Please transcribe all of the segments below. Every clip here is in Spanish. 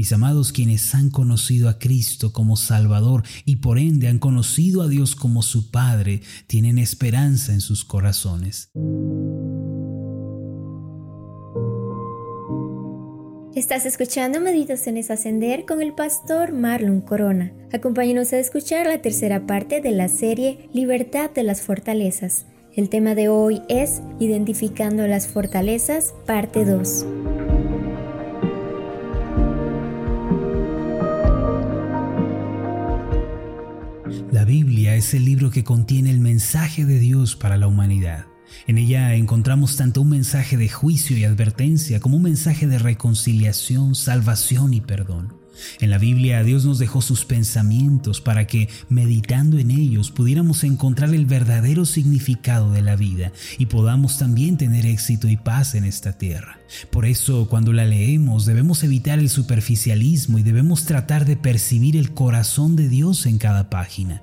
Mis amados, quienes han conocido a Cristo como Salvador y por ende han conocido a Dios como su Padre, tienen esperanza en sus corazones. Estás escuchando Meditaciones Ascender con el pastor Marlon Corona. Acompáñanos a escuchar la tercera parte de la serie Libertad de las Fortalezas. El tema de hoy es Identificando las Fortalezas, parte 2. Es el libro que contiene el mensaje de Dios para la humanidad. En ella encontramos tanto un mensaje de juicio y advertencia como un mensaje de reconciliación, salvación y perdón. En la Biblia Dios nos dejó sus pensamientos para que, meditando en ellos, pudiéramos encontrar el verdadero significado de la vida y podamos también tener éxito y paz en esta tierra. Por eso, cuando la leemos, debemos evitar el superficialismo y debemos tratar de percibir el corazón de Dios en cada página.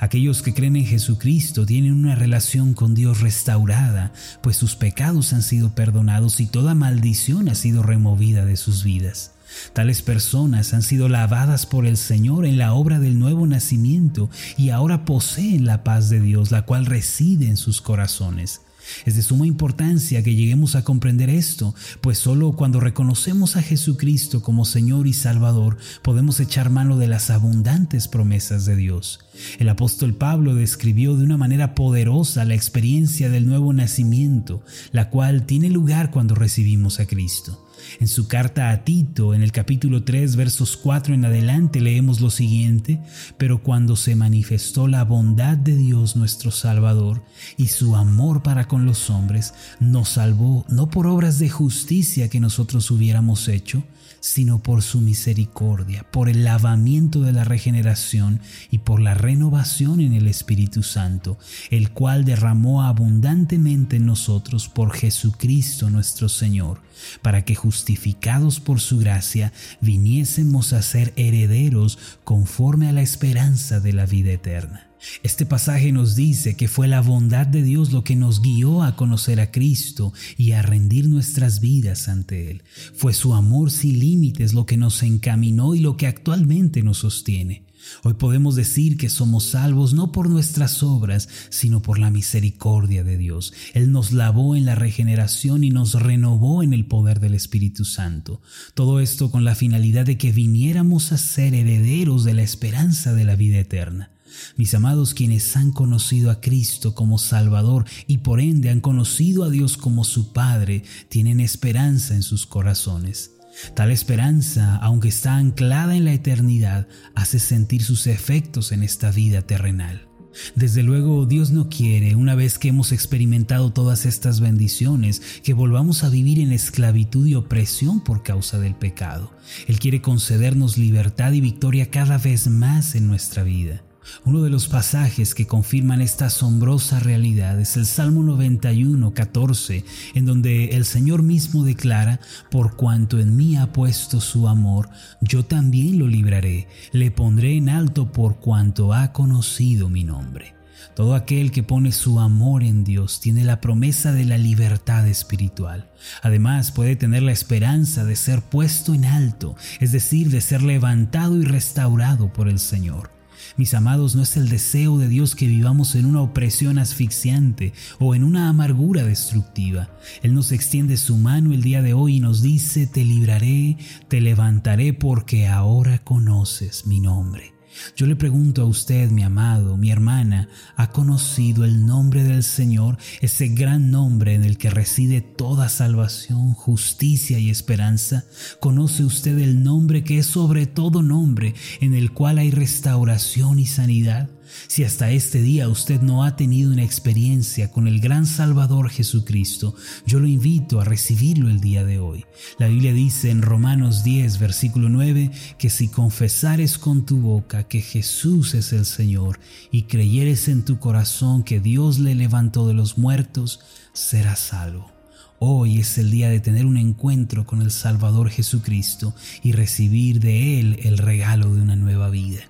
Aquellos que creen en Jesucristo tienen una relación con Dios restaurada, pues sus pecados han sido perdonados y toda maldición ha sido removida de sus vidas. Tales personas han sido lavadas por el Señor en la obra del nuevo nacimiento y ahora poseen la paz de Dios, la cual reside en sus corazones. Es de suma importancia que lleguemos a comprender esto, pues solo cuando reconocemos a Jesucristo como Señor y Salvador podemos echar mano de las abundantes promesas de Dios. El apóstol Pablo describió de una manera poderosa la experiencia del nuevo nacimiento, la cual tiene lugar cuando recibimos a Cristo. En su carta a Tito, en el capítulo 3, versos 4 en adelante, leemos lo siguiente, pero cuando se manifestó la bondad de Dios nuestro Salvador y su amor para con los hombres, nos salvó no por obras de justicia que nosotros hubiéramos hecho, sino por su misericordia, por el lavamiento de la regeneración y por la renovación en el Espíritu Santo, el cual derramó abundantemente en nosotros por Jesucristo nuestro Señor, para que justificados por su gracia viniésemos a ser herederos conforme a la esperanza de la vida eterna. Este pasaje nos dice que fue la bondad de Dios lo que nos guió a conocer a Cristo y a rendir nuestras vidas ante Él. Fue su amor sin límites lo que nos encaminó y lo que actualmente nos sostiene. Hoy podemos decir que somos salvos no por nuestras obras, sino por la misericordia de Dios. Él nos lavó en la regeneración y nos renovó en el poder del Espíritu Santo. Todo esto con la finalidad de que viniéramos a ser herederos de la esperanza de la vida eterna. Mis amados, quienes han conocido a Cristo como Salvador y por ende han conocido a Dios como su Padre, tienen esperanza en sus corazones. Tal esperanza, aunque está anclada en la eternidad, hace sentir sus efectos en esta vida terrenal. Desde luego, Dios no quiere, una vez que hemos experimentado todas estas bendiciones, que volvamos a vivir en esclavitud y opresión por causa del pecado. Él quiere concedernos libertad y victoria cada vez más en nuestra vida. Uno de los pasajes que confirman esta asombrosa realidad es el Salmo 91, 14, en donde el Señor mismo declara, por cuanto en mí ha puesto su amor, yo también lo libraré, le pondré en alto por cuanto ha conocido mi nombre. Todo aquel que pone su amor en Dios tiene la promesa de la libertad espiritual. Además puede tener la esperanza de ser puesto en alto, es decir, de ser levantado y restaurado por el Señor. Mis amados, no es el deseo de Dios que vivamos en una opresión asfixiante o en una amargura destructiva. Él nos extiende su mano el día de hoy y nos dice, te libraré, te levantaré porque ahora conoces mi nombre. Yo le pregunto a usted, mi amado, mi hermana, ¿ha conocido el nombre del Señor, ese gran nombre en el que reside toda salvación, justicia y esperanza? ¿Conoce usted el nombre que es sobre todo nombre, en el cual hay restauración y sanidad? Si hasta este día usted no ha tenido una experiencia con el gran Salvador Jesucristo, yo lo invito a recibirlo el día de hoy. La Biblia dice en Romanos 10, versículo 9, que si confesares con tu boca que Jesús es el Señor y creyeres en tu corazón que Dios le levantó de los muertos, serás salvo. Hoy es el día de tener un encuentro con el Salvador Jesucristo y recibir de Él el regalo de una nueva vida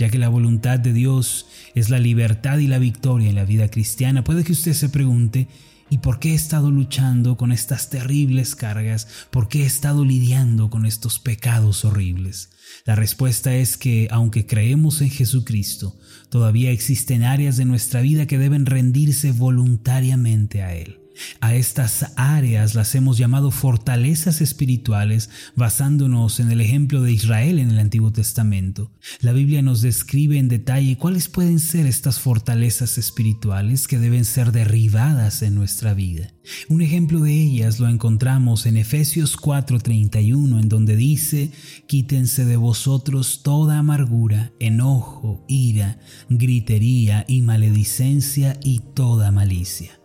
ya que la voluntad de Dios es la libertad y la victoria en la vida cristiana, puede que usted se pregunte, ¿Y por qué he estado luchando con estas terribles cargas? ¿Por qué he estado lidiando con estos pecados horribles? La respuesta es que, aunque creemos en Jesucristo, todavía existen áreas de nuestra vida que deben rendirse voluntariamente a Él. A estas áreas las hemos llamado fortalezas espirituales basándonos en el ejemplo de Israel en el Antiguo Testamento. La Biblia nos describe en detalle cuáles pueden ser estas fortalezas espirituales que deben ser derribadas en nuestra vida. Un ejemplo de ellas lo encontramos en Efesios 4:31 en donde dice, quítense de vosotros toda amargura, enojo, ira, gritería y maledicencia y toda malicia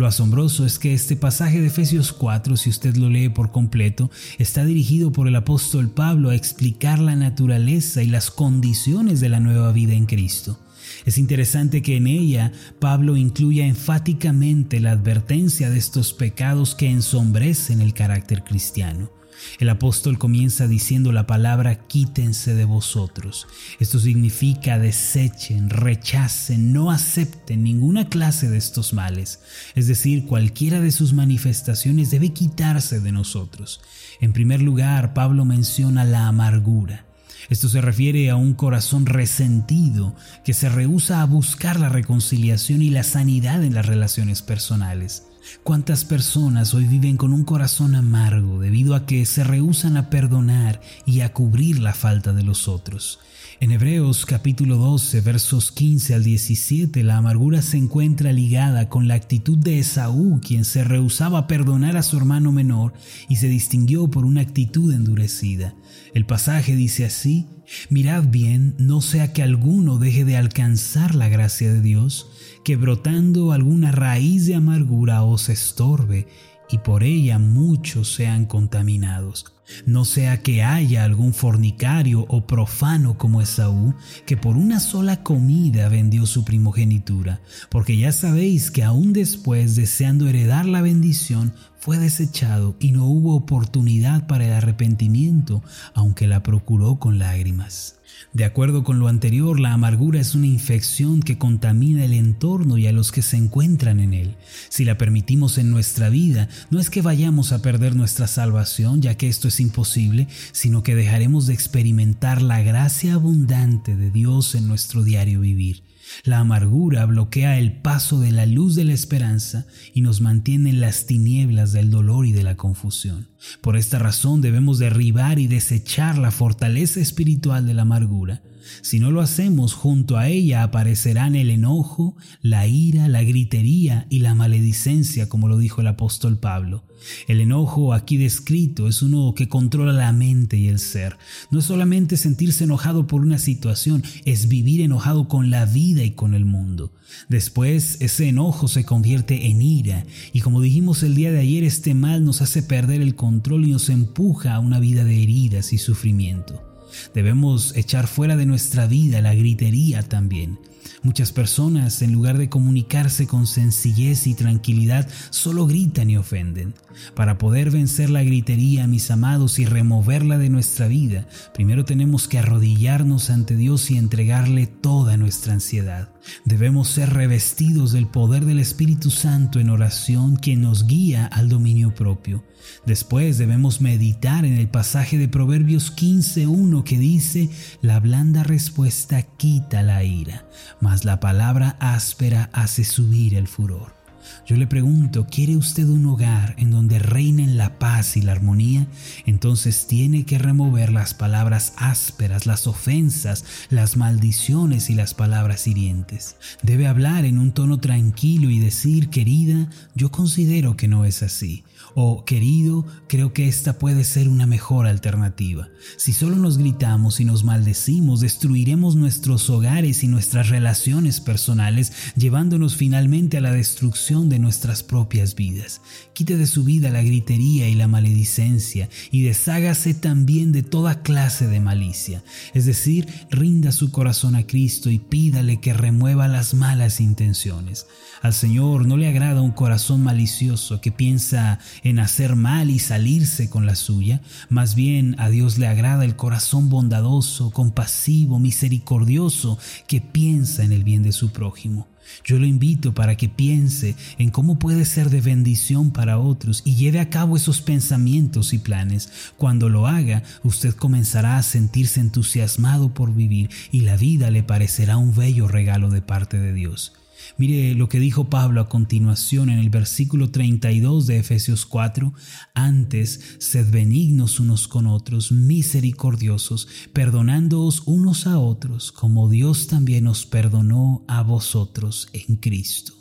lo asombroso es que este pasaje de Efesios 4, si usted lo lee por completo, está dirigido por el apóstol Pablo a explicar la naturaleza y las condiciones de la nueva vida en Cristo. Es interesante que en ella Pablo incluya enfáticamente la advertencia de estos pecados que ensombrecen el carácter cristiano. El apóstol comienza diciendo la palabra quítense de vosotros. Esto significa desechen, rechacen, no acepten ninguna clase de estos males. Es decir, cualquiera de sus manifestaciones debe quitarse de nosotros. En primer lugar, Pablo menciona la amargura. Esto se refiere a un corazón resentido que se rehúsa a buscar la reconciliación y la sanidad en las relaciones personales. ¿Cuántas personas hoy viven con un corazón amargo debido a que se rehúsan a perdonar y a cubrir la falta de los otros? En Hebreos capítulo 12 versos 15 al 17 la amargura se encuentra ligada con la actitud de Esaú, quien se rehusaba a perdonar a su hermano menor y se distinguió por una actitud endurecida. El pasaje dice así, Mirad bien, no sea que alguno deje de alcanzar la gracia de Dios, que brotando alguna raíz de amargura os estorbe y por ella muchos sean contaminados. No sea que haya algún fornicario o profano como Esaú, que por una sola comida vendió su primogenitura, porque ya sabéis que aún después, deseando heredar la bendición, fue desechado y no hubo oportunidad para el arrepentimiento, aunque la procuró con lágrimas. De acuerdo con lo anterior, la amargura es una infección que contamina el entorno y a los que se encuentran en él. Si la permitimos en nuestra vida, no es que vayamos a perder nuestra salvación, ya que esto es imposible, sino que dejaremos de experimentar la gracia abundante de Dios en nuestro diario vivir. La amargura bloquea el paso de la luz de la esperanza y nos mantiene en las tinieblas del dolor y de la confusión. Por esta razón debemos derribar y desechar la fortaleza espiritual de la amargura. Si no lo hacemos, junto a ella aparecerán el enojo, la ira, la gritería y la maledicencia, como lo dijo el apóstol Pablo. El enojo aquí descrito es uno que controla la mente y el ser. No es solamente sentirse enojado por una situación, es vivir enojado con la vida y con el mundo. Después ese enojo se convierte en ira y como dijimos el día de ayer, este mal nos hace perder el control y nos empuja a una vida de heridas y sufrimiento. Debemos echar fuera de nuestra vida la gritería también. Muchas personas, en lugar de comunicarse con sencillez y tranquilidad, solo gritan y ofenden. Para poder vencer la gritería, mis amados, y removerla de nuestra vida, primero tenemos que arrodillarnos ante Dios y entregarle toda nuestra ansiedad. Debemos ser revestidos del poder del Espíritu Santo en oración, quien nos guía al dominio propio. Después debemos meditar en el pasaje de Proverbios 15.1 que dice, la blanda respuesta quita la ira, mas la palabra áspera hace subir el furor. Yo le pregunto, ¿quiere usted un hogar en donde reinen la paz y la armonía? Entonces tiene que remover las palabras ásperas, las ofensas, las maldiciones y las palabras hirientes. Debe hablar en un tono tranquilo y decir, querida, yo considero que no es así. O querido, creo que esta puede ser una mejor alternativa. Si solo nos gritamos y nos maldecimos, destruiremos nuestros hogares y nuestras relaciones personales, llevándonos finalmente a la destrucción de nuestras propias vidas. Quite de su vida la gritería y la maledicencia y deshágase también de toda clase de malicia. Es decir, rinda su corazón a Cristo y pídale que remueva las malas intenciones. Al Señor no le agrada un corazón malicioso que piensa en hacer mal y salirse con la suya. Más bien a Dios le agrada el corazón bondadoso, compasivo, misericordioso, que piensa en el bien de su prójimo. Yo lo invito para que piense en cómo puede ser de bendición para otros y lleve a cabo esos pensamientos y planes. Cuando lo haga, usted comenzará a sentirse entusiasmado por vivir y la vida le parecerá un bello regalo de parte de Dios. Mire lo que dijo Pablo a continuación en el versículo 32 de Efesios 4. Antes, sed benignos unos con otros, misericordiosos, perdonándoos unos a otros, como Dios también os perdonó a vosotros en Cristo.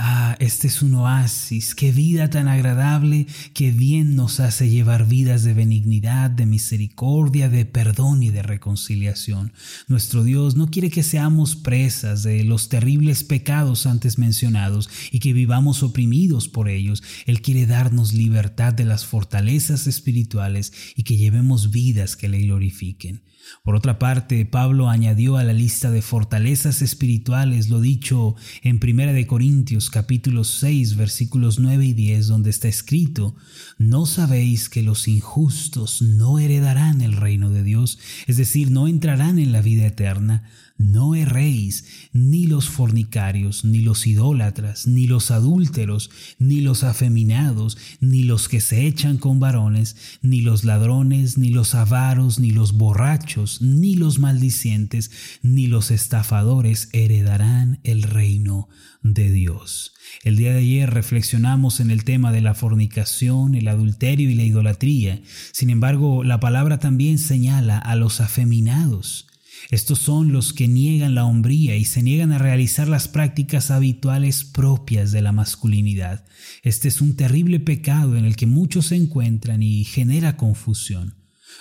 Ah, este es un oasis, qué vida tan agradable, qué bien nos hace llevar vidas de benignidad, de misericordia, de perdón y de reconciliación. Nuestro Dios no quiere que seamos presas de los terribles pecados antes mencionados y que vivamos oprimidos por ellos. Él quiere darnos libertad de las fortalezas espirituales y que llevemos vidas que le glorifiquen. Por otra parte, Pablo añadió a la lista de fortalezas espirituales lo dicho en 1 Corintios capítulo 6 versículos 9 y 10 donde está escrito, ¿no sabéis que los injustos no heredarán el reino de Dios? Es decir, no entrarán en la vida eterna. No erréis, ni los fornicarios, ni los idólatras, ni los adúlteros, ni los afeminados, ni los que se echan con varones, ni los ladrones, ni los avaros, ni los borrachos, ni los maldicientes, ni los estafadores heredarán el reino de Dios. El día de ayer reflexionamos en el tema de la fornicación, el adulterio y la idolatría. Sin embargo, la palabra también señala a los afeminados. Estos son los que niegan la hombría y se niegan a realizar las prácticas habituales propias de la masculinidad. Este es un terrible pecado en el que muchos se encuentran y genera confusión.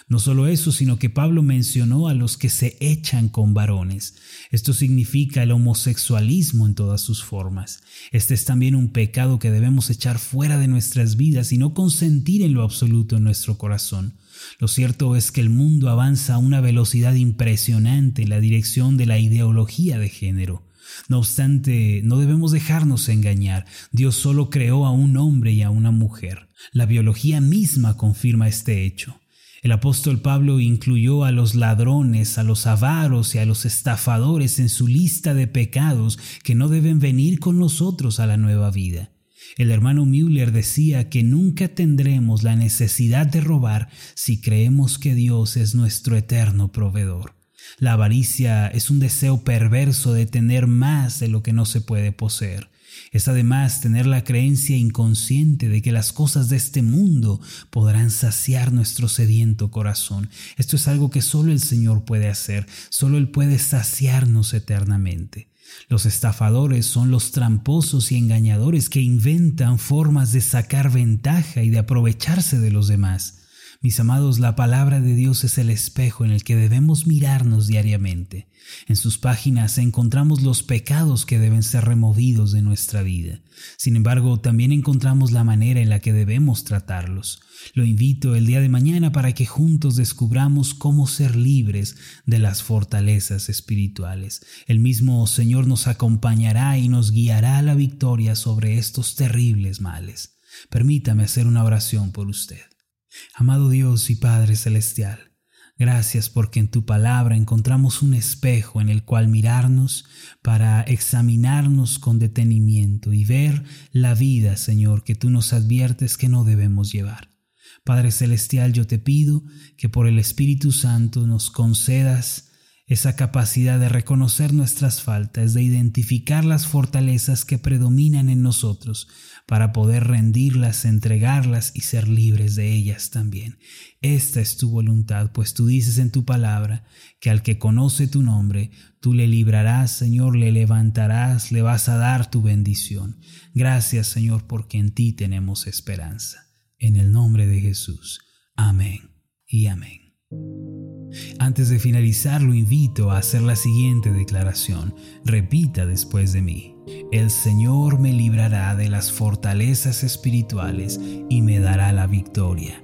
No solo eso, sino que Pablo mencionó a los que se echan con varones. Esto significa el homosexualismo en todas sus formas. Este es también un pecado que debemos echar fuera de nuestras vidas y no consentir en lo absoluto en nuestro corazón. Lo cierto es que el mundo avanza a una velocidad impresionante en la dirección de la ideología de género. No obstante, no debemos dejarnos engañar. Dios solo creó a un hombre y a una mujer. La biología misma confirma este hecho. El apóstol Pablo incluyó a los ladrones, a los avaros y a los estafadores en su lista de pecados que no deben venir con nosotros a la nueva vida. El hermano Müller decía que nunca tendremos la necesidad de robar si creemos que Dios es nuestro eterno proveedor. La avaricia es un deseo perverso de tener más de lo que no se puede poseer. Es además tener la creencia inconsciente de que las cosas de este mundo podrán saciar nuestro sediento corazón. Esto es algo que solo el Señor puede hacer, solo Él puede saciarnos eternamente. Los estafadores son los tramposos y engañadores que inventan formas de sacar ventaja y de aprovecharse de los demás. Mis amados, la palabra de Dios es el espejo en el que debemos mirarnos diariamente. En sus páginas encontramos los pecados que deben ser removidos de nuestra vida. Sin embargo, también encontramos la manera en la que debemos tratarlos. Lo invito el día de mañana para que juntos descubramos cómo ser libres de las fortalezas espirituales. El mismo Señor nos acompañará y nos guiará a la victoria sobre estos terribles males. Permítame hacer una oración por usted. Amado Dios y Padre Celestial, gracias porque en tu palabra encontramos un espejo en el cual mirarnos para examinarnos con detenimiento y ver la vida, Señor, que tú nos adviertes que no debemos llevar. Padre Celestial, yo te pido que por el Espíritu Santo nos concedas esa capacidad de reconocer nuestras faltas, de identificar las fortalezas que predominan en nosotros, para poder rendirlas, entregarlas y ser libres de ellas también. Esta es tu voluntad, pues tú dices en tu palabra que al que conoce tu nombre, tú le librarás, Señor, le levantarás, le vas a dar tu bendición. Gracias, Señor, porque en ti tenemos esperanza. En el nombre de Jesús. Amén y amén. Antes de finalizar, lo invito a hacer la siguiente declaración. Repita después de mí. El Señor me librará de las fortalezas espirituales y me dará la victoria.